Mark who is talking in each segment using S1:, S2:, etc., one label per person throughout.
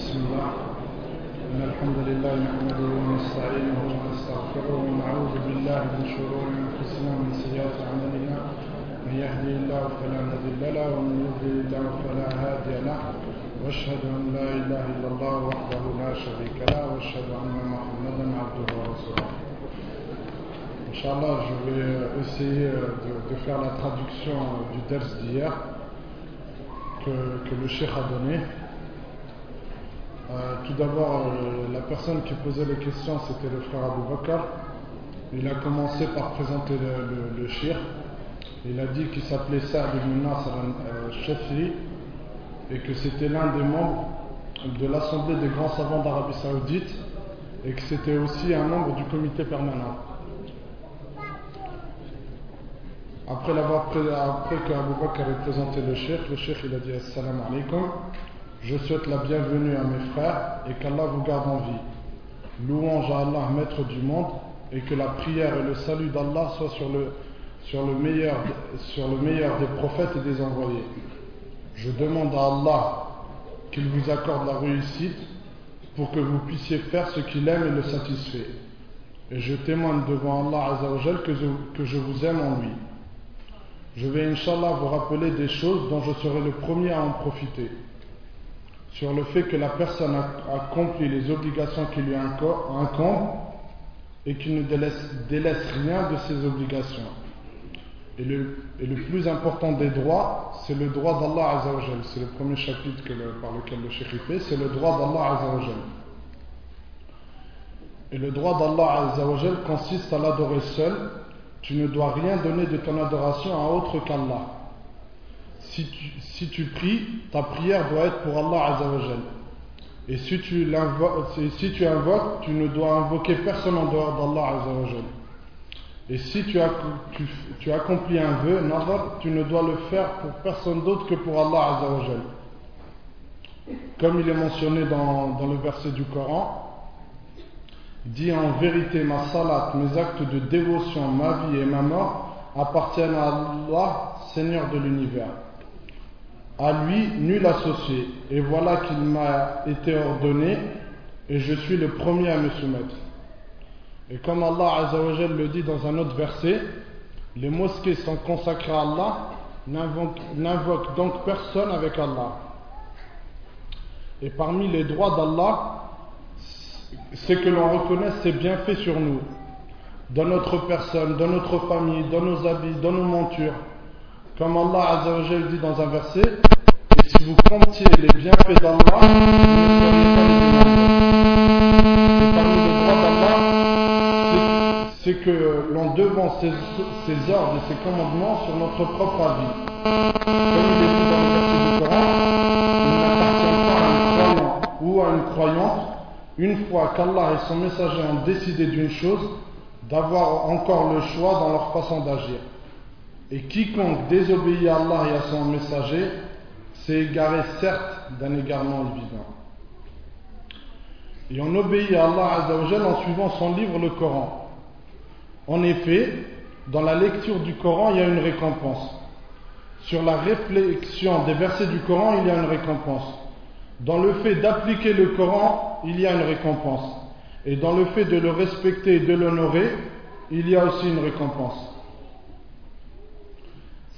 S1: بسم الله. إن الحمد لله نحمده ونستعينه ونستغفره ونعوذ بالله من شرور أنفسنا ومن سيئات أعمالنا. من يهدي الله فلا مضل له ومن يضلل له فلا هادي له. وأشهد أن لا إله إلا الله وحده لا شريك له. وأشهد أن محمدا عبده ورسوله. Inch'Allah, je vais essayer de, de faire la traduction du ders d'hier que, que le cheikh a donné. Euh, tout d'abord, euh, la personne qui posait les questions, c'était le frère Abu Bakr. Il a commencé par présenter le, le. Il a dit qu'il s'appelait Sa'd ibn Nasr al-Shafri et que c'était l'un des membres de l'Assemblée des grands savants d'Arabie Saoudite et que c'était aussi un membre du comité permanent. Après, après qu'Abu Bakr ait présenté le cheikh, le cheikh il a dit Assalamu alaikum. Je souhaite la bienvenue à mes frères et qu'Allah vous garde en vie. Louange à Allah, maître du monde, et que la prière et le salut d'Allah soient sur le, meilleur des prophètes et des envoyés. Je demande à Allah qu'il vous accorde la réussite pour que vous puissiez faire ce qu'il aime et le satisfait. Et je témoigne devant Allah Azzawajal que je, que je vous aime en lui. Je vais, Inch'Allah, vous rappeler des choses dont je serai le premier à en profiter. Sur le fait que la personne a accompli les obligations qui lui incombent et qu'il ne délaisse, rien de ses obligations. Et le, plus important des droits, c'est le droit d'Allah Azzawajal. C'est le premier chapitre par lequel le Cheikh fait, c'est le droit d'Allah Azzawajal. Et le droit d'Allah Azzawajal consiste à l'adorer seul tu ne dois rien donner de ton adoration à autre qu'Allah. Si tu, si tu pries, ta prière doit être pour Allah Azzawajal. Et si tu, si tu invoques, tu ne dois invoquer personne en dehors d'Allah Azzawajal. Et si tu, accomplis un vœu, nazar, tu ne dois le faire pour personne d'autre que pour Allah Azzawajal. Comme il est mentionné dans, dans le verset du Coran, dit en vérité ma salat, mes actes de dévotion, ma vie et ma mort appartiennent à Allah, Seigneur de l'univers. À lui, nul associé. Et voilà qu'il m'a été ordonné et je suis le premier à me soumettre. Et comme Allah Azzawajal le dit dans un autre verset, les mosquées sont consacrées à Allah, n'invoquent donc personne avec Allah. Et parmi les droits d'Allah, c'est que l'on reconnaisse ses bienfaits sur nous, dans notre personne, dans notre famille, dans nos habits, dans nos montures. Comme Allah Azzawajal dit dans un verset, et si vous comptiez les bienfaits d'Allah, vous ne seriez pas les Et parmi les droits d'Allah, c'est que l'on devance ses, ses, ordres et ses commandements sur notre propre avis. Comme il est dit dans le verset du Coran, il n'appartient pas à un croyant ou à une croyante une fois qu'Allah et son messager ont décidé d'une chose, d'avoir encore le choix dans leur façon d'agir. Et quiconque désobéit à Allah et à son messager s'est égaré certes d'un égarement évident. Et on obéit à Allah Azzawajal en suivant son livre, le Coran. En effet, dans la lecture du Coran, il y a une récompense. Sur la réflexion des versets du Coran, il y a une récompense. Dans le fait d'appliquer le Coran, il y a une récompense. Et dans le fait de le respecter et de l'honorer, il y a aussi une récompense.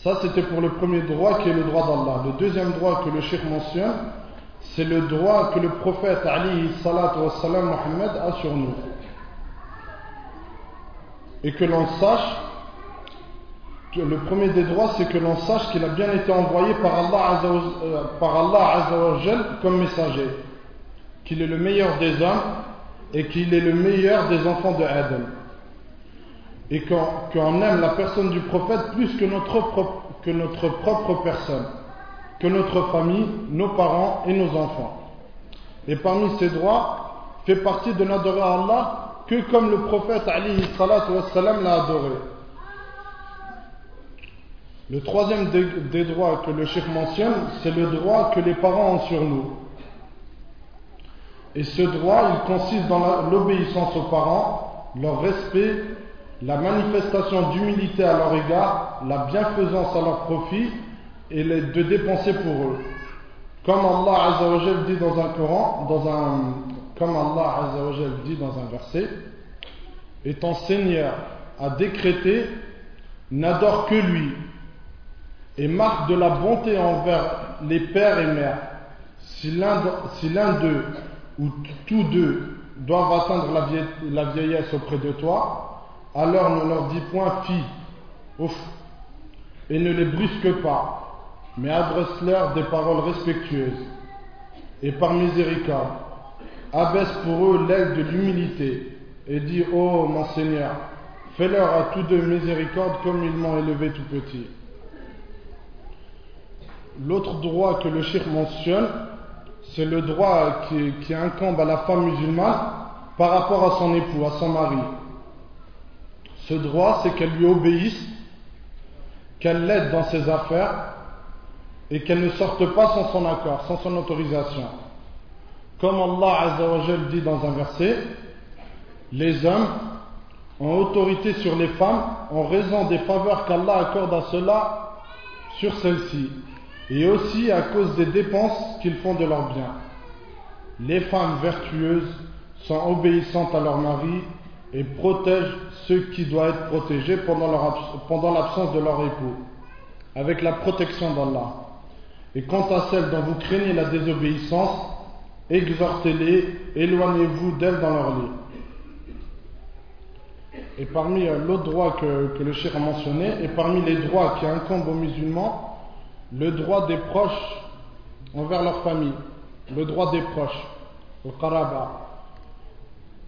S1: Ça, c'était pour le premier droit qui est le droit d'Allah. Le deuxième droit que le Cheikh mentionne, c'est le droit que le prophète Ali wassalam, Mohammed a sur nous. Et que l'on sache, le premier des droits, c'est que l'on sache qu'il a bien été envoyé par Allah, euh, Allah Azzawajal comme messager. Qu'il est le meilleur des hommes et qu'il est le meilleur des enfants de Adam. Et qu'on qu aime la personne du prophète plus que notre, propre, personne, que notre famille, nos parents et nos enfants. Et parmi ces droits, fait partie de n'adorer Allah que comme le prophète l'a adoré. Le troisième des, des, droits que le Cheikh mentionne, c'est le droit que les parents ont sur nous. Et ce droit, il consiste dans l'obéissance aux parents, leur respect, la manifestation d'humilité à leur égard, la bienfaisance à leur profit et de dépenser pour eux. Comme Allah Azzawajal dit dans un Coran, comme Allah dit dans un verset, étant Seigneur a décrété, n'adore que lui, et marque de la bonté envers les pères et mères. Si l'un d'eux ou tous deux doivent atteindre la, vieillesse auprès de toi, alors ne leur dis point fille, ouf, et ne les brusque pas, mais adresse-leur des paroles respectueuses, et par miséricorde, abaisse pour eux l'aile de l'humilité, et dis, ô mon Seigneur, fais-leur à tous deux miséricorde comme ils m'ont élevé tout petit. L'autre droit que le shir mentionne, c'est le droit qui, incombe à la femme musulmane par rapport à son époux, à son mari. Ce droit, c'est qu'elle lui obéisse, qu'elle l'aide dans ses affaires et qu'elle ne sorte pas sans son accord, sans son autorisation. Comme Allah Azzawajal dit dans un verset, les hommes ont autorité sur les femmes en raison des faveurs qu'Allah accorde à cela sur celles-ci et aussi à cause des dépenses qu'ils font de leurs biens. Les femmes vertueuses sont obéissantes à leur mari et protègent ceux qui doivent être protégés pendant l'absence de leur époux, avec la protection d'Allah. Et quant à celles dont vous craignez la désobéissance, exhortez-les, éloignez-vous d'elles dans leur lit. Et parmi euh, l'autre droit que, le cher a mentionné, et parmi les droits qui incombent aux musulmans, le droit des proches envers leur famille, le droit des proches, le qaraba.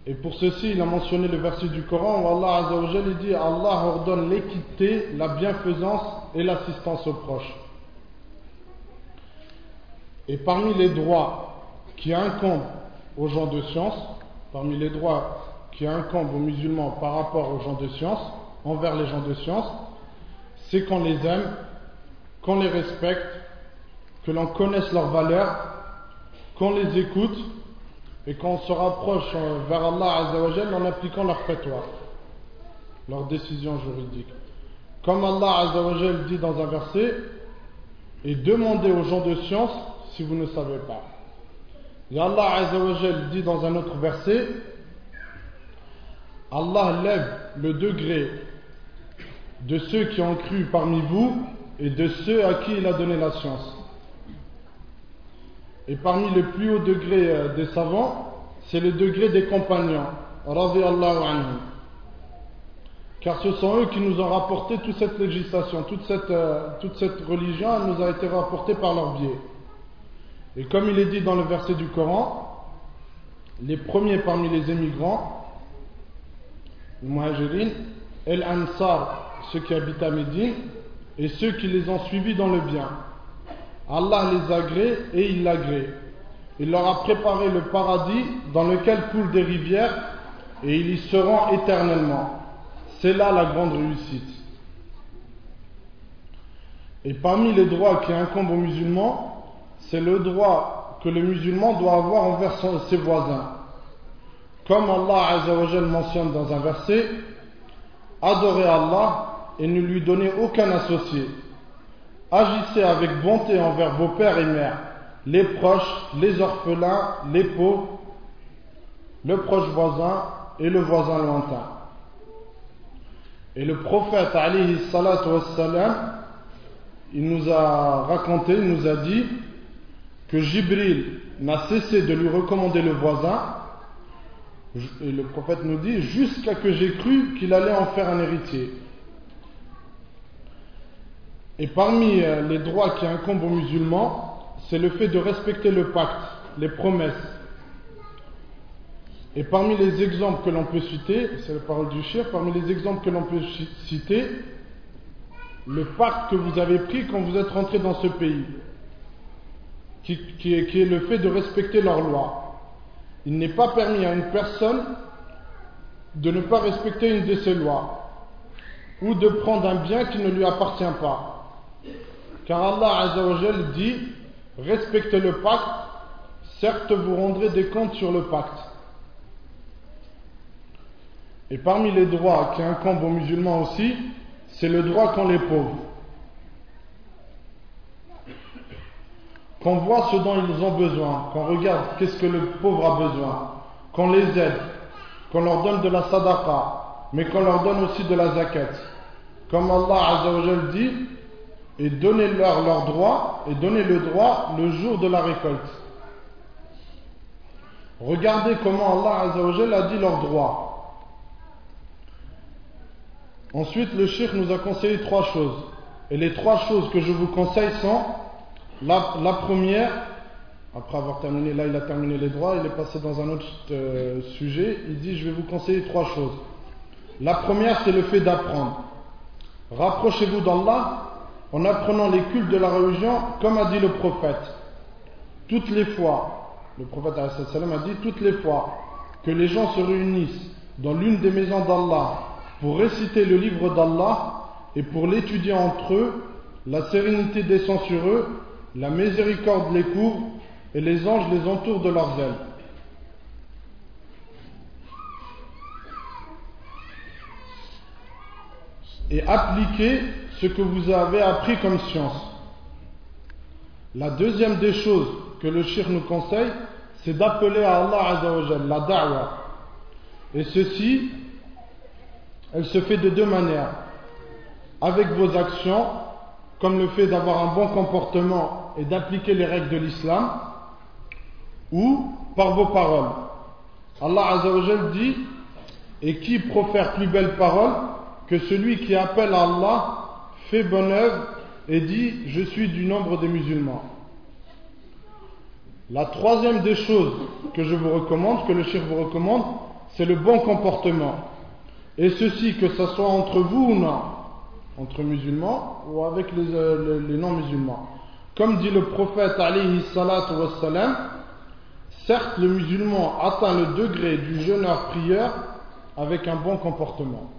S1: Et pour ceci, il a mentionné le verset du Coran où Allah Azzawajal dit Allah ordonne l'équité, la bienfaisance et l'assistance aux proches. Et parmi les droits qui incombent aux gens de science, parmi les droits qui incombent aux musulmans par rapport aux gens de science, envers les gens de science, c'est qu'on les aime qu'on les respecte, que l'on connaisse leurs valeurs, qu'on les écoute et qu'on se rapproche vers Allah Azzawajal en appliquant leurs fatwa, leurs décisions juridiques. Comme Allah Azzawajal dit dans un verset, et demandez aux gens de science si vous ne savez pas. Et Allah Azzawajal dit dans un autre verset, Allah lève le degré de ceux qui ont cru parmi vous et de ceux à qui il a donné la science. Et parmi les plus hauts degrés euh, des savants, c'est le degré des compagnons, anhu. Car ce sont eux qui nous ont rapporté toute cette législation, toute cette, euh, toute cette religion nous a été rapportée par leur biais. Et comme il est dit dans le verset du Coran, les premiers parmi les émigrants, les muhajirin, el ansar, ceux qui habitent à Médine, et ceux qui les ont suivis dans le bien. Allah les agrée et il l'agrée. Il leur a préparé le paradis dans lequel coulent des rivières et ils y seront éternellement. C'est là la grande réussite. Et parmi les droits qui incombent aux musulmans, c'est le droit que le musulman doit avoir envers ses voisins. Comme Allah mentionne dans un verset, adorez Allah et ne lui donnez aucun associé. Agissez avec bonté envers vos pères et mères, les proches, les orphelins, les pauvres, le proche voisin et le voisin lointain. Et le prophète alayhi salatu wassalam, il nous a raconté, il nous a dit que Jibril n'a cessé de lui recommander le voisin, et le prophète nous dit, jusqu'à que j'ai cru qu'il allait en faire un héritier. Et parmi euh, les droits qui incombent aux musulmans, c'est le fait de respecter le pacte, les promesses. Et parmi les exemples que l'on peut citer, c'est la parole du chef, parmi les exemples que l'on peut citer, le pacte que vous avez pris quand vous êtes rentré dans ce pays, qui est le fait de respecter leurs lois. Il n'est pas permis à une personne de ne pas respecter une de ces lois, ou de prendre un bien qui ne lui appartient pas. Car Allah Azzawajal dit respectez le pacte, certes vous rendrez des comptes sur le pacte. Et parmi les droits qui incombent aux musulmans aussi, c'est le droit qu'ont les pauvres. qu'on voit ce dont ils ont besoin, qu'on regarde qu'est-ce que le pauvre a besoin, qu'on les aide, qu'on leur donne de la sadaqa, mais qu'on leur donne aussi de la zakat. Comme Allah Azzawajal dit, et donnez-leur leur droit, et donnez le droit le jour de la récolte. Regardez comment Allah Azzawajal a dit leur droit. Ensuite, le shirk nous a conseillé trois choses. Et les trois choses que je vous conseille sont la, première, après avoir terminé, là il a terminé les droits, il est passé dans un autre euh, sujet, il dit je vais vous conseiller trois choses. La première c'est le fait d'apprendre. Rapprochez-vous d'Allah en apprenant les cultes de la religion comme a dit le prophète. Toutes les fois, le prophète a dit toutes les fois que les gens se réunissent dans l'une des maisons d'Allah pour réciter le livre d'Allah et pour l'étudier entre eux, la sérénité descend sur eux la miséricorde les couvre et les anges les entourent de leurs ailes. Et appliquez ce que vous avez appris comme science. La deuxième des choses que le shir nous conseille, c'est d'appeler à Allah Azzawajal, la da'wa. Et ceci, elle se fait de deux manières. Avec vos actions, comme le fait d'avoir un bon comportement et d'appliquer les règles de l'islam ou par vos paroles. Allah Azzawajal dit Et qui profère plus belle parole que celui qui appelle Allah, fait bonne œuvre et dit Je suis du nombre des musulmans. La troisième des choses que je vous recommande, que le chef vous recommande, c'est le bon comportement. Et ceci, que ce soit entre vous ou non, entre musulmans ou avec les euh, non-musulmans. Comme dit le prophète alayhi salatu wassalam, certes le musulman atteint le degré du jeûneur prieur avec un bon comportement.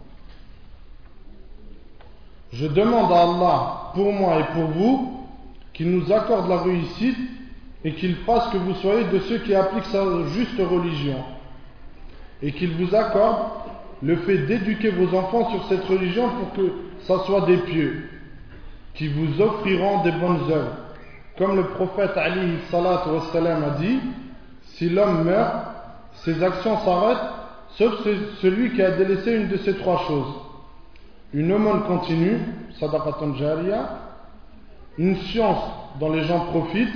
S1: Je demande à Allah pour moi et pour vous qu'il nous accorde la réussite et qu'il fasse que vous soyez de ceux qui appliquent sa juste religion et qu'il vous accorde le fait d'éduquer vos enfants sur cette religion pour que ça soit des pieux qui vous offriront des bonnes œuvres comme le prophète Ali a dit, si l'homme meurt, ses actions s'arrêtent, sauf celui qui a délaissé une de ces trois choses. Une aumône continue, sadaqatan jariya, une science dont les gens profitent,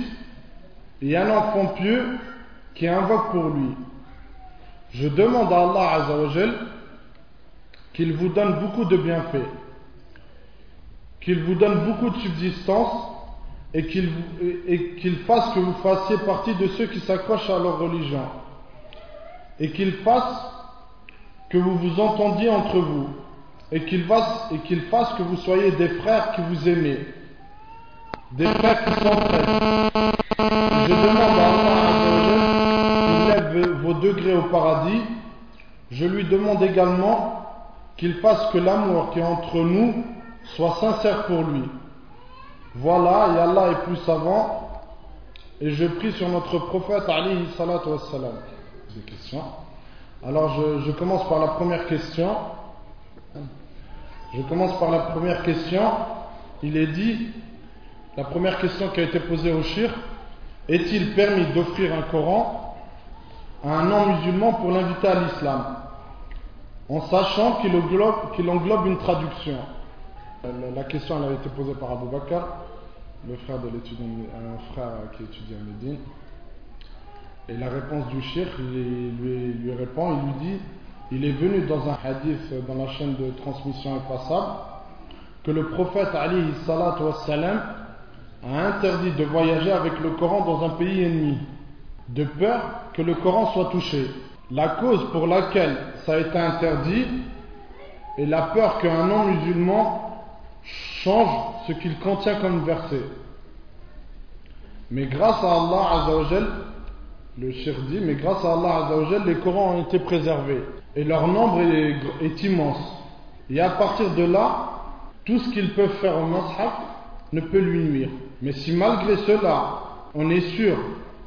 S1: et un enfant pieux qui invoque pour lui. Je demande à Allah Azzawajal qu'il vous donne beaucoup de bienfaits, qu'il vous donne beaucoup de subsistance et qu'il fasse que vous fassiez partie de ceux qui s'accrochent à leur religion. Et qu'il fasse que vous vous entendiez entre vous et qu'il fasse, que vous soyez des frères qui vous aimez des frères qui s'entraident je demande à Allah qu'il lève vos degrés au paradis je lui demande également qu'il fasse que l'amour qui est entre nous soit sincère pour lui voilà, et Allah est plus savant. Et je prie sur notre prophète Ali salatu wassalam. Des questions? Alors je, commence par la première question. Je commence par la première question. Il est dit, la première question qui a été posée au shir, est-il permis d'offrir un Coran à un non-musulman pour l'inviter à l'islam En sachant qu'il englobe, une traduction? La question elle a été posée par Abu Bakr, le frère de l'étudiant, un frère qui étudie à Médine. Et la réponse du shir lui, lui, répond, il lui dit il est venu dans un hadith dans la chaîne de transmission impassable que le prophète Ali a interdit de voyager avec le Coran dans un pays ennemi, de peur que le Coran soit touché. La cause pour laquelle ça a été interdit est la peur qu'un non-musulman change ce qu'il contient comme verset. Mais grâce à Allah Azzawajal, le shir dit, mais grâce à Allah Azzawajal, les Corans ont été préservés. Et leur nombre est, immense. Et à partir de là, tout ce qu'ils peuvent faire au mashaf ne peut lui nuire. Mais si malgré cela, on est sûr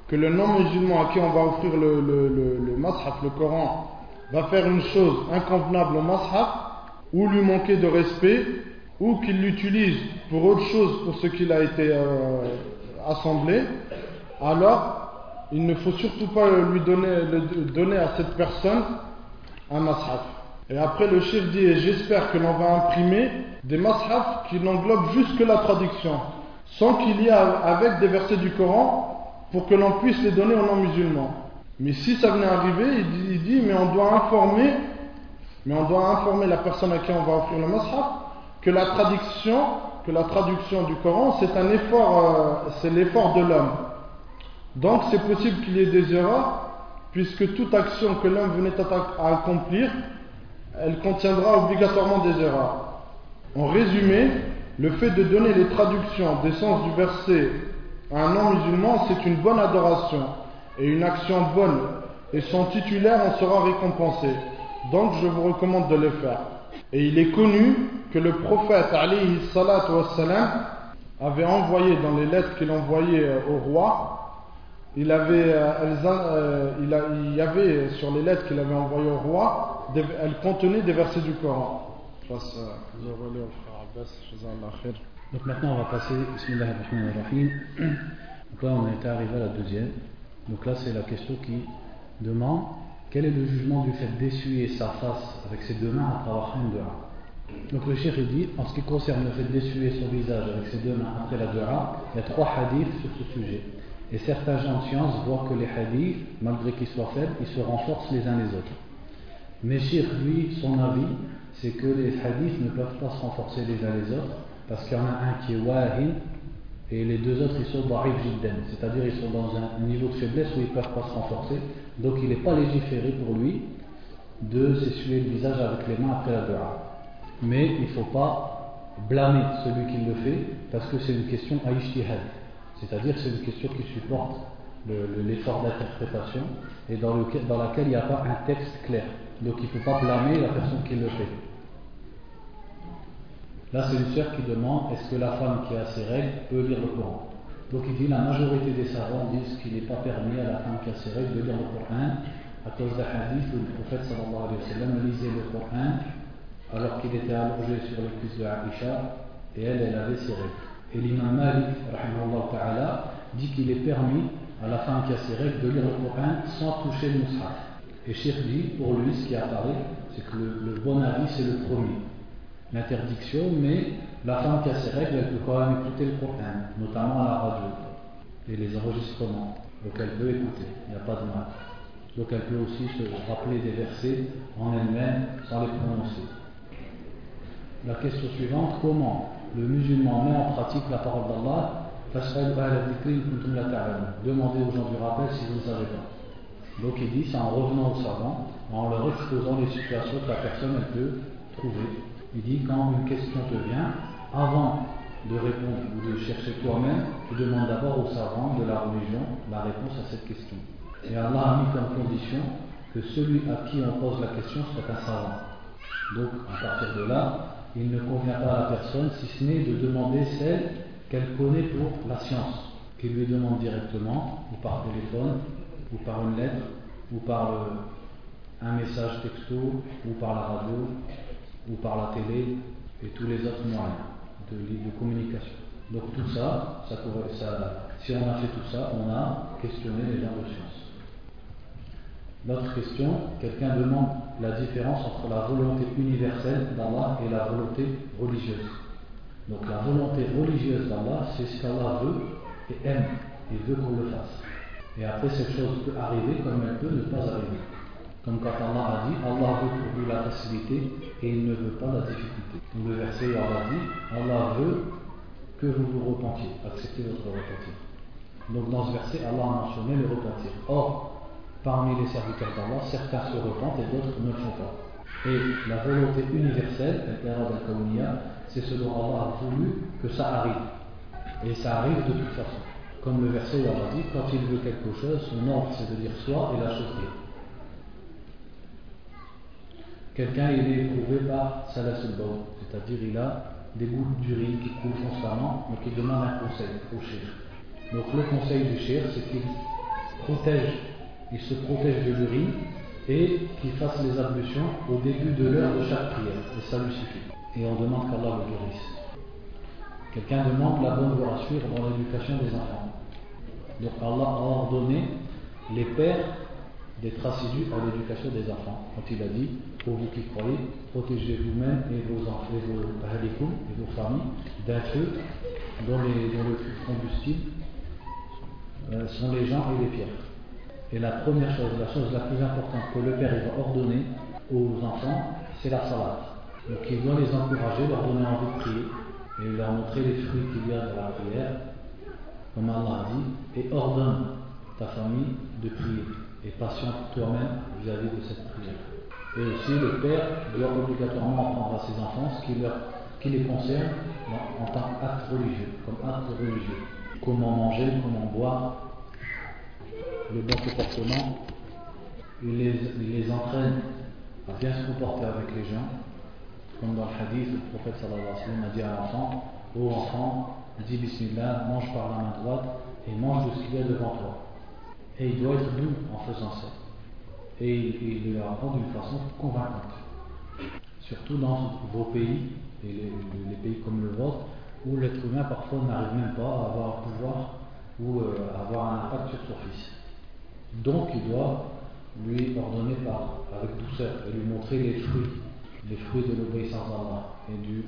S1: que le non-musulman à qui on va offrir le, le, le, Coran, va faire une chose inconvenable au mashaf, ou lui manquer de respect, ou qu'il l'utilise pour autre chose pour ce qu'il a été euh, assemblée, alors il ne faut surtout pas lui donner, à cette personne un mashaf. Et après le chef dit, j'espère que l'on va imprimer des mashaf qui n'englobent juste que la traduction, sans qu'il y ait avec des versets du Coran pour que l'on puisse les donner aux non-musulmans. Mais si ça venait arriver, il dit, mais on doit informer, mais on doit informer la personne à qui on va offrir le mashaf que la traduction, que la traduction du Coran, c'est un effort, euh, c'est l'effort de l'homme. Donc c'est possible qu'il y ait des erreurs, puisque toute action que l'homme venait à accomplir, elle contiendra obligatoirement des erreurs. En résumé, le fait de donner les traductions des sens du verset à un non-musulman, c'est une bonne adoration et une action bonne, et son titulaire en sera récompensé. Donc je vous recommande de le faire. Et il est connu que le prophète wassalam, avait envoyé dans les lettres qu'il envoyait euh, au roi, il, avait, euh, euh, il, y avait sur les lettres qu'il avait envoyées au roi, elles contenaient des versets du Coran.
S2: Donc maintenant on va passer, Bismillahirrahmanirrahim. Donc là on est arrivé à la deuxième. Donc là c'est la question qui demande quel est le jugement du fait d'essuyer sa face avec ses deux mains après avoir fait une dua Donc le cheikh dit, en ce qui concerne le fait d'essuyer son visage avec ses deux mains après la dua, il y a trois hadiths sur ce sujet. Et certains gens de science voient que les hadiths, malgré qu'ils soient faibles, ils se renforcent les uns les autres. Mais cheikh, lui, son avis, c'est que les hadiths ne peuvent pas se renforcer les uns les autres, parce qu'il y en a un qui est wahin, et les deux autres ils sont da'if jidden, c'est-à-dire ils sont dans un niveau de faiblesse où ils ne peuvent pas se renforcer, donc il n'est pas légiféré pour lui de s'essuyer le visage avec les mains après la dua. Mais il ne faut pas blâmer celui qui le fait parce que c'est une question à c'est-à-dire c'est une question qui supporte l'effort d'interprétation et dans, laquelle il n'y a pas un texte clair. Donc il ne faut pas blâmer la personne qui le fait. Là, c'est une sœur qui demande est-ce que la femme qui a ses règles peut lire le Coran? Donc il dit la majorité des savants disent qu'il n'est pas permis à la femme qui a ses règles de lire le Coran à cause d'un hadith où le prophète sallallahu alayhi wa sallam lisait le Coran alors qu'il était allongé sur le cuisses de Aisha et elle, elle avait ses règles. Et l'imam Malik dit qu'il est permis à la femme qui a ses règles de lire le Coran sans toucher le mushaf. Et Cheikh pour lui, ce qui apparaît, c'est que le, le bon avis, c'est le premier. L'interdiction, mais la femme qui a ses règles, elle peut quand même écouter le Coran, notamment à la radio et les enregistrements. Donc elle peut écouter, il n'y a pas de mal. Donc elle peut aussi se rappeler des versets en elle-même sans les prononcer. La question suivante, comment le musulman met en pratique la parole d'Allah Demandez aux gens du rappel si vous ne savez pas. Donc il dit, c'est en revenant aux savants, en leur exposant les situations que la personne peut trouver. Il dit, quand une question te vient, avant de répondre ou de chercher toi-même, tu demandes d'abord aux savants de la religion la réponse à cette question. Et Allah a mis comme condition que celui à qui on pose la question soit un savant. Donc, à partir de là, il ne convient pas à personne, si ce n'est de demander celle qu'elle connaît pour la science, qu'il lui demande directement, ou par téléphone, ou par une lettre, ou par un message texto, ou par la radio, ou par la télé, et tous les autres moyens de, communication. Donc tout ça, ça, ça, si on a fait tout ça, on a questionné les gens de science. Notre question, quelqu'un demande la différence entre la volonté universelle d'Allah et la volonté religieuse. Donc la volonté religieuse d'Allah, c'est ce qu'Allah veut et aime, et veut qu'on le fasse. Et après, cette chose peut arriver comme elle peut ne pas arriver. Comme quand Allah a dit, Allah veut pour vous la facilité et il ne veut pas la difficulté. Comme le verset Allah dit, Allah veut que vous vous repentiez, acceptez votre repentir. Donc dans ce verset, Allah a le repentir. Or, parmi les serviteurs d'Allah, certains se repentent et d'autres ne le font pas. Et la volonté universelle, c'est ce dont Allah a voulu que ça arrive. Et ça arrive de toute façon. Comme le verset où dit, quand il veut quelque chose, son ordre c'est de dire soit et la est. Quelqu'un il est éprouvé par salasul c'est-à-dire il a des gouttes d'urine qui coulent constamment, donc il demande un conseil au shir. Donc le conseil du shir, c'est qu'il protège, il se protège de l'urine et qu'il fasse les ablutions au début de l'heure de chaque prière, et ça lui suffit. Et on demande qu'Allah le guérisse. Quelqu'un demande la bonne voie à suivre dans l'éducation des enfants. Donc Allah a ordonné les pères d'être assidus à l'éducation des enfants. Quand il a dit, pour vous qui croyez, protégez vous-même et vos enfants, et vos, et vos familles d'un feu dont, les, dont le combustible euh, sont les gens et les pierres. Et la première chose, la chose la plus importante que le Père va ordonner aux enfants, c'est la salade. Donc il doit les encourager, leur donner envie de prier et leur montrer les fruits qu'il y a dans la prière, comme Allah dit, et ordonne ta famille de prier et patiente toi-même vis-à-vis de cette prière. Et aussi, le père doit obligatoirement apprendre à ses enfants ce qui, leur, les concerne en, tant qu'acte religieux, comme religieux. Comment manger, comment boire, le bon comportement. Il les, il entraîne à bien se comporter avec les gens. Comme dans le hadith, le prophète sallallahu alayhi wa sallam a dit à l'enfant Ô enfant, dis Bismillah, mange par la main droite et mange de ce qu'il y a devant toi. Et il doit être doux en faisant ça. Et il, le apprend d'une façon convaincante. Surtout dans vos pays, et les, pays comme le vôtre, où l'être humain parfois n'arrive même pas à avoir un pouvoir ou euh, avoir un impact sur son fils. Donc il doit lui ordonner par, avec douceur et lui montrer les fruits, les fruits de l'obéissance à Allah et du,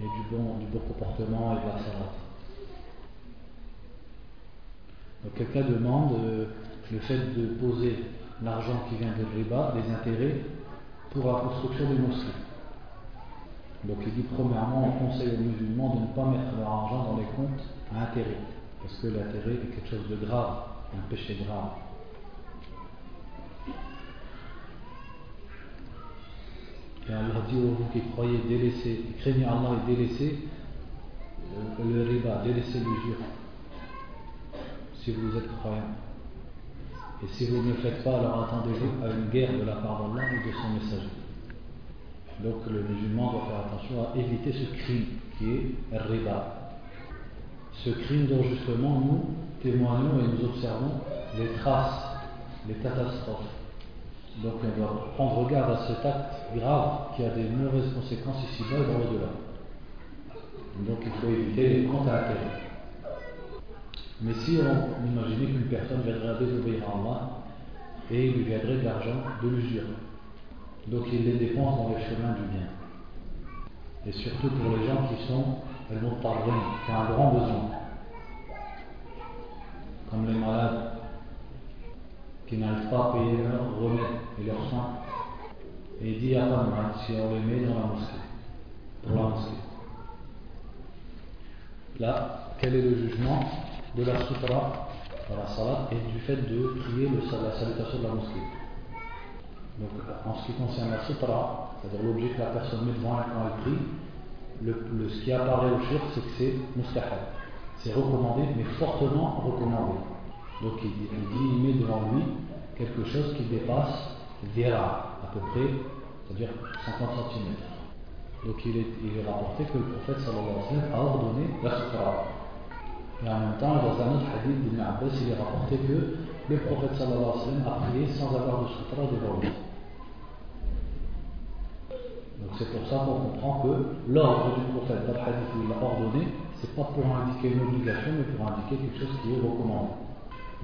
S2: et bon, comportement et de la salade. Quelqu'un demande euh, le fait de poser l'argent qui vient de riba, des intérêts, pour la construction des mosquées. Donc il dit premièrement, on conseille aux musulmans de ne pas mettre leur argent dans les comptes à intérêt, parce que l'intérêt est quelque chose de grave, un péché grave. Et Allah dit aux vous qui croyez délaisser, craignez Allah et délaissez euh, le riba, délaissez l'usure si vous êtes croyant. Et si vous ne le faites pas, alors attendez-vous à une guerre de la part d'Allah ou de son messager. Donc le musulman doit faire attention à éviter ce crime qui est riba. Ce crime dont justement nous témoignons et nous observons les traces, les catastrophes. Donc on doit prendre garde à cet acte grave qui a des mauvaises conséquences ici-bas et dans l'au-delà. Donc il faut éviter les comptes à intérêt. Mais si on imaginait qu'une personne viendrait à désobéir à Allah et il lui viendrait de l'argent de l'usure, donc il les dépense dans le chemin du bien. Et surtout pour les gens qui sont elles vont qui ont un grand besoin, comme les malades qui n'arrivent pas à payer leurs remèdes et leurs soins. Et il dit à Ramad si on les met dans la mosquée, pour la mosquée. Là, quel est le jugement de la sutra dans la salat et du fait de prier le, la salutation de la mosquée? Donc, en ce qui concerne la sutra, c'est-à-dire l'objet que la personne met devant elle quand elle prie, le, ce qui apparaît au shirk, c'est que c'est mustahab. C'est recommandé, mais fortement recommandé. Donc il, dit, il met devant lui quelque chose qui dépasse Vera, à peu près, c'est-à-dire 50 cm. Donc il est, rapporté que le prophète sallallahu alayhi wa sallam a ordonné la sutra. Et en même temps, dans un autre hadith d'Ibn Abbas, il est rapporté que le prophète sallallahu alayhi wa sallam a prié sans avoir de sutra devant lui. Donc c'est pour ça qu'on comprend que l'ordre du prophète dans le hadith où il a ordonné, c'est pas pour indiquer une obligation, mais pour indiquer quelque chose qui est recommandé.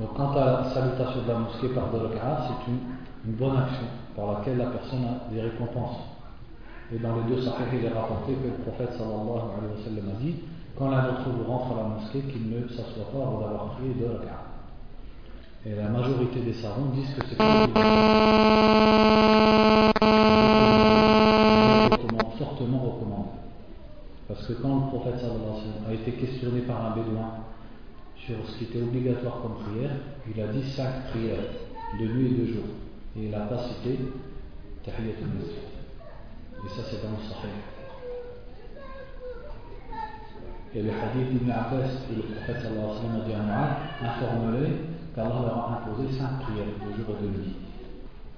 S2: Donc quant à la salutation de la mosquée par deux c'est une, bonne action par laquelle la personne a des récompenses. Et dans les deux sahih, il est rapporté que le prophète sallallahu alayhi wa sallam a dit quand l'un d'entre vous rentre à la mosquée, qu'il ne s'assoit pas avant d'avoir prié deux rak'ah. Et la majorité des savants disent que c'est fortement recommandé. Parce que quand le prophète sallallahu a été questionné par un bédouin sur ce qui était obligatoire comme prière, il a dit cinq prières, de nuit et de jour. Et il n'a pas cité Tahiyatul Masjid. Et ça c'est dans le Sahih. Et le hadith d'Ibn Abbas où le prophète sallallahu alayhi wa sallam qu'Allah leur a imposé cinq prières de jour et de nuit.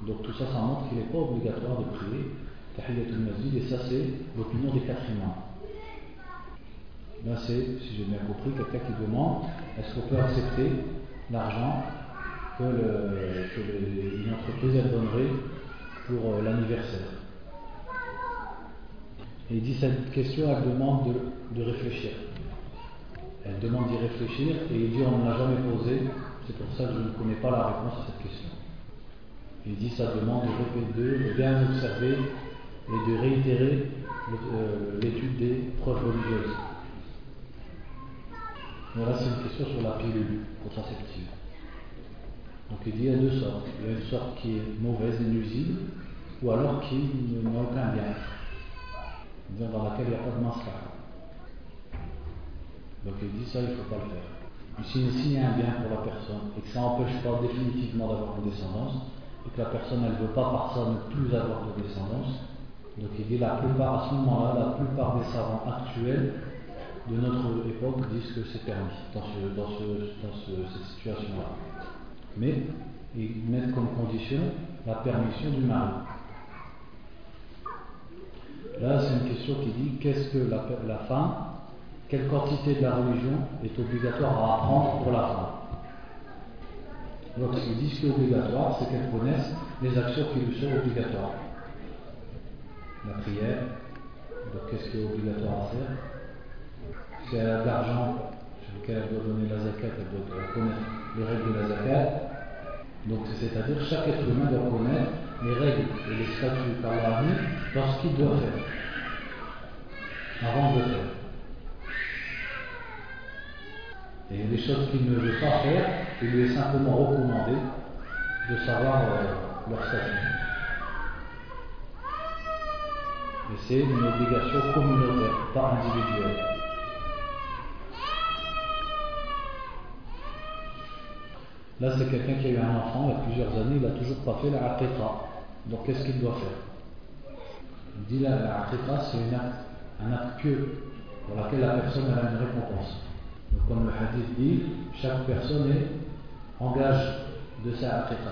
S2: Donc tout ça, ça montre qu'il n'est pas obligatoire de prier Tahiyatul Masjid et ça c'est l'opinion des quatre imams. Là c'est, si j'ai bien compris, quelqu'un qui demande est-ce qu'on peut accepter l'argent que, le, entreprise elle donnerait pour euh, l'anniversaire? Et il dit cette question, elle demande de, réfléchir. Elle demande d'y réfléchir et il dit on ne l'a jamais posé, c'est pour ça que je ne connais pas la réponse à cette question. Il dit ça demande de bien observer et de réitérer euh, l'étude des preuves religieuses. Voilà, c'est une question sur la pilule contraceptive. Donc il dit il y a deux sortes. Il y a une sorte qui est mauvaise et nuisible, ou alors qui n'a aucun bien, dans laquelle il n'y a pas de mascara. Donc il dit ça, il ne faut pas le faire. Mais s'il y a un bien pour la personne et que ça n'empêche pas définitivement d'avoir une descendance, et que la personne elle ne veut pas par ça ne plus avoir de descendance, donc il dit la plupart, à ce moment-là, la plupart des savants actuels de notre époque disent que c'est permis dans, cette situation-là. Mais ils mettent comme condition la permission du mari. Là, c'est une question qui dit qu'est-ce que la, femme, quelle quantité de la religion est obligatoire à apprendre pour la femme Donc, ils disent est obligatoire, c'est qu'elle connaisse les actions qui lui sont obligatoires. La prière, donc qu'est-ce qui est obligatoire à faire? Si elle a de l'argent sur lequel elle doit donner la zakat, elle doit connaître les règles de la zakat. Donc, c'est-à-dire chaque être humain doit connaître les règles et les statuts par la vie dans ce qu'il doit faire, avant de faire. Et les choses qu'il ne veut pas faire, il lui est simplement recommandé de savoir euh, leur statut. Et c'est une obligation communautaire, pas individuelle. Là, c'est quelqu'un qui a eu un enfant il y a plusieurs années, il n'a toujours pas fait la aqiqa. Donc qu'est-ce qu'il doit faire? Il dit la, la c'est un acte pieux pour lequel la personne a une récompense. Donc comme le hadith dit, chaque personne est engage de sa aqiqa.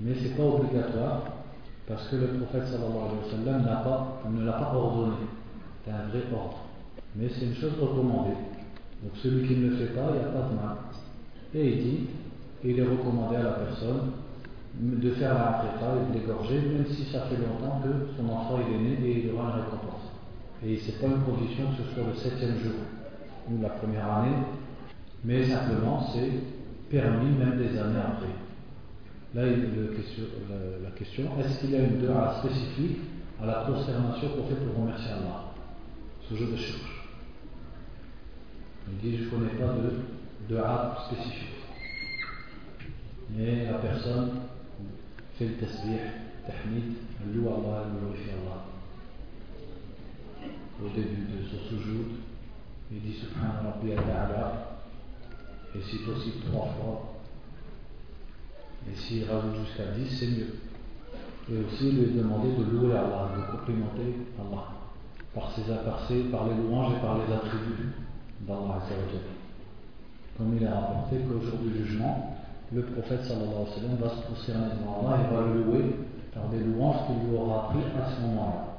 S2: Mais ce n'est pas obligatoire parce que le prophète sallallahu alayhi wa pas, ne l'a pas ordonné. C'est un vrai ordre. Mais c'est une chose recommandée. Donc celui qui ne le fait pas, il n'y a pas de mal. Et il dit, il est recommandé à la personne de faire la prépa et de l'égorger, même si ça fait longtemps que son enfant est né et il aura une récompense. Et ce n'est pas une condition que ce soit le septième jour ou la première année, mais simplement c'est permis même des années après. Là, la question, est-ce qu'il y a une dua spécifique à la prosternation qu'on fait pour remercier Allah? Ce jeu de cherche. Il dit, je ne connais pas de dua spécifique. Mais la personne fait le tasbih, tahmid, loue Allah, glorifie Allah. Au début de ce sujoud, il dit Subhan Rabbi al et si possible trois fois. Et s'il rajoute jusqu'à dix, c'est mieux. Et aussi lui demander de louer Allah, de complimenter Allah, par ses apartés, par les louanges et par les attributs d'Allah. Comme il est rapporté qu'au jour du jugement, le prophète sallallahu alayhi wa sallam va se prosterner devant Allah et va le louer par des louanges qu'il lui aura appris à ce moment-là.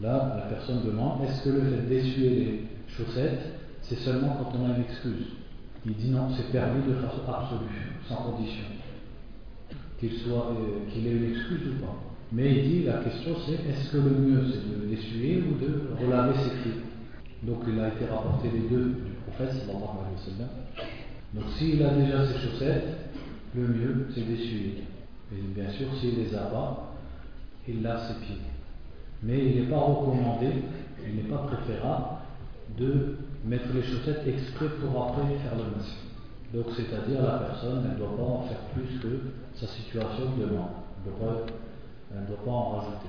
S2: Là, la personne demande est-ce que le fait d'essuyer les chaussettes, c'est seulement quand on a une excuse? Il dit non, c'est permis de façon absolue, sans condition. Qu'il soit, euh, qu'il ait une excuse ou pas. Mais il dit la question c'est est-ce que le mieux c'est de l'essuyer ou de relaver ses pieds Donc il a été rapporté les deux du prophète sallallahu alayhi wa sallam. Donc s'il a déjà ses chaussettes, le mieux c'est d'essuyer. Et bien sûr, s'il les a pas, il lave ses pieds. Mais il n'est pas recommandé, il n'est pas préférable de mettre les chaussettes exprès pour après faire le masque. Donc c'est-à-dire la personne, ne doit pas en faire plus que sa situation demande. Elle ne doit pas en rajouter.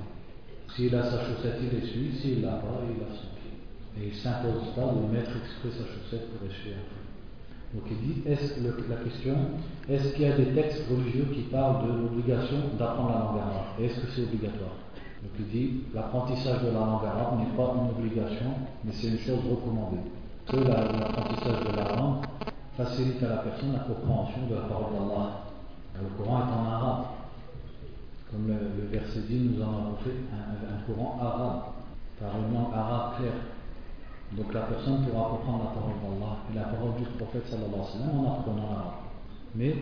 S2: S'il a sa chaussette, il essuie. S'il l'a pas, il lave son pied. Et il ne s'impose pas de mettre exprès sa chaussette pour essuyer après. Donc il dit, est-ce la question, est-ce qu'il y a des textes religieux qui parlent de l'obligation d'apprendre la langue arabe? Est-ce que c'est obligatoire? Donc il dit, l'apprentissage de la langue arabe n'est pas une obligation, mais c'est une chose recommandée. Que l'apprentissage de la langue facilite à la personne la compréhension de la parole d'Allah. Le Coran est en arabe. Comme le, verset dit, nous en avons fait un, un Coran arabe, par une langue arabe claire. Donc la personne pourra comprendre la parole d'Allah et la parole du prophète sallallahu alayhi wa sallam en apprenant l'arabe. Mais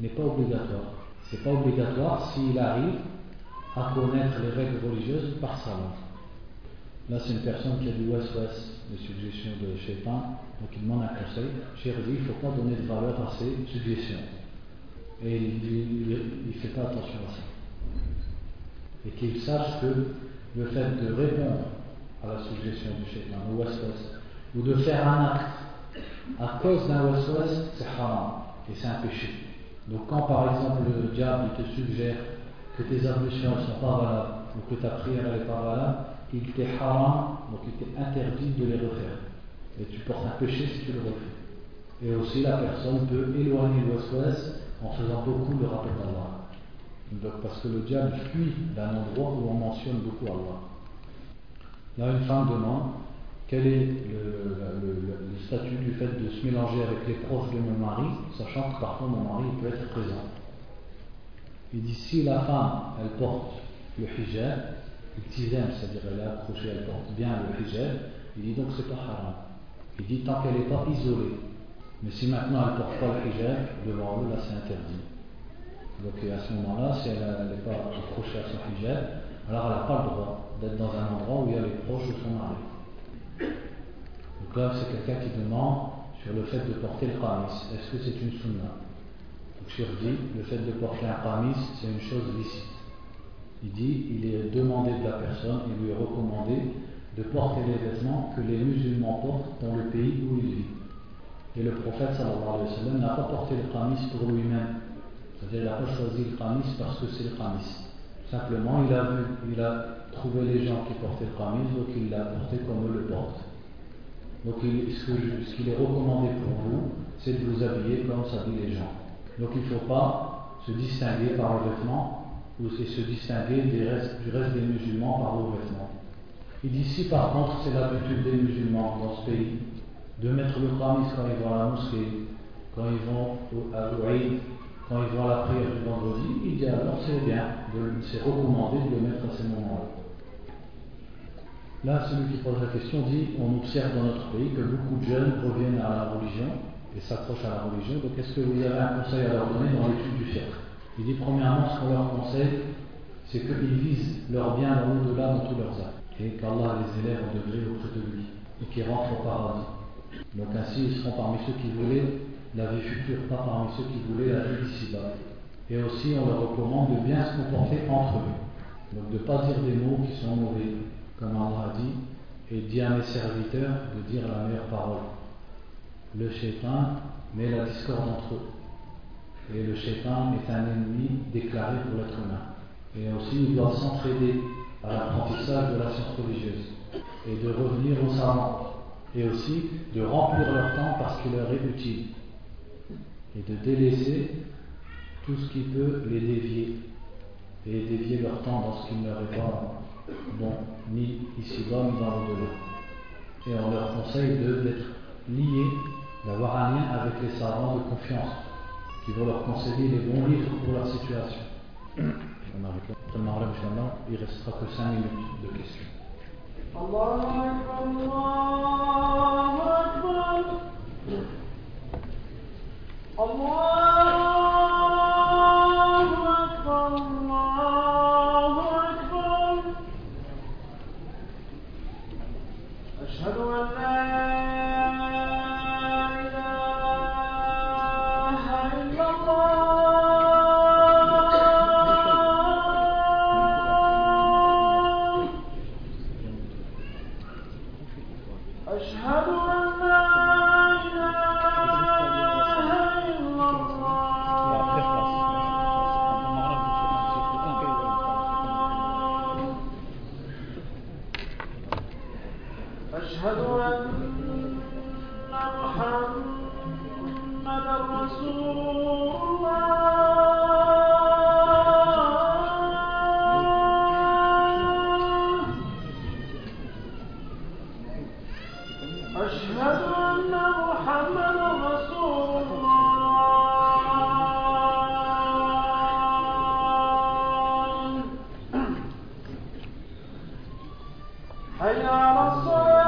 S2: n'est pas obligatoire. C'est pas obligatoire s'il arrive à connaître les règles religieuses par sa langue. Là, c'est une personne qui a du west-west, des suggestions de Shaitan, donc il demande un conseil. Cher il ne faut pas donner de valeur à ces suggestions. Et il ne fait pas attention à ça. Et qu'il sache que le fait de répondre à la suggestion du Shaitan, west-west, ou de faire un acte à cause d'un west-west, c'est haram, et c'est un péché. Donc quand par exemple le diable te suggère que tes ablutions ne sont pas valables, ou que ta prière n'est pas valable, il t'est haram, donc il t'est interdit de les refaire. Et tu portes un péché si tu le refais. Et aussi la personne peut éloigner le west en faisant beaucoup de rappel d'Allah. Donc parce que le diable fuit d'un endroit où on mentionne beaucoup Allah. Là, une femme demande quel est le, statut du fait de se mélanger avec les proches de mon mari, sachant que parfois mon mari peut être présent. Il dit si la femme, elle porte le hijab, c'est-à-dire elle est accrochée, elle porte bien le hijab, il dit donc c'est pas haram. Il dit tant qu'elle n'est pas isolée. Mais si maintenant elle ne porte pas le hijab, devant eux, là c'est interdit. Donc à ce moment-là, si elle n'est pas accrochée à son hijab, alors elle n'a pas le droit d'être dans un endroit où il y a les proches de son mari. Donc là, c'est quelqu'un qui demande sur le fait de porter le qamis. Est-ce que c'est une sunna? Donc je dit, le fait de porter un qamis, c'est une chose licite. Il dit, il est demandé de la personne, il lui est recommandé de porter les vêtements que les musulmans portent dans le pays où il vit. Et le prophète sallallahu alayhi wa sallam n'a pas porté le qamis pour lui-même. C'est-à-dire, il n'a pas choisi le qamis parce que c'est le qamis. Simplement, il a, vu, il a trouvé les gens qui portaient le qamis, donc il l'a porté comme eux le portent. Donc, ce qu'il est recommandé pour vous, c'est de vous habiller comme s'habillent les gens. Donc, il ne faut pas se distinguer par le vêtement ou se distinguer du reste des musulmans par vos vêtements. Il dit si par contre c'est l'habitude des musulmans dans ce pays de mettre le khamis quand ils vont à la mosquée, quand ils vont à l'Ouïd, quand ils vont à la prière du vendredi, il dit alors c'est bien, c'est recommandé de le mettre à ces moments-là. Là, celui qui pose la question dit on observe dans notre pays que beaucoup de jeunes reviennent à la religion et s'accrochent à la religion, donc est-ce que vous avez un conseil à leur donner dans l'étude du fiqh il dit premièrement, ce qu'on leur conseille, c'est qu'ils visent leur bien dans l'au-delà dans tous leurs actes, et qu'Allah les élève en degré auprès de lui, et qu'ils rentrent au paradis. Donc ainsi, ils seront parmi ceux qui voulaient la vie future, pas parmi ceux qui voulaient la vie ici-bas. Et aussi, on leur recommande de bien se comporter entre eux. Donc de ne pas dire des mots qui sont mauvais, comme Allah dit, et dit à mes serviteurs de dire la meilleure parole. Le shaitan met la discorde entre eux. Et le shaitan est un ennemi déclaré pour l'être humain. Et aussi, ils doivent s'entraider à l'apprentissage de la science religieuse et de revenir aux savants. Et aussi de remplir leur temps parce qu'il leur est utile. Et de délaisser tout ce qui peut les dévier. Et dévier leur temps dans ce qui ne leur est pas bon, ni ici-bas, ni dans l'au-delà. Et on leur conseille d'être liés, d'avoir un lien avec les savants de confiance, qui vont leur conseiller les bons livres pour leur situation. On arrête là. Il ne restera que 5 minutes de questions. Allah
S3: Venha não nossa.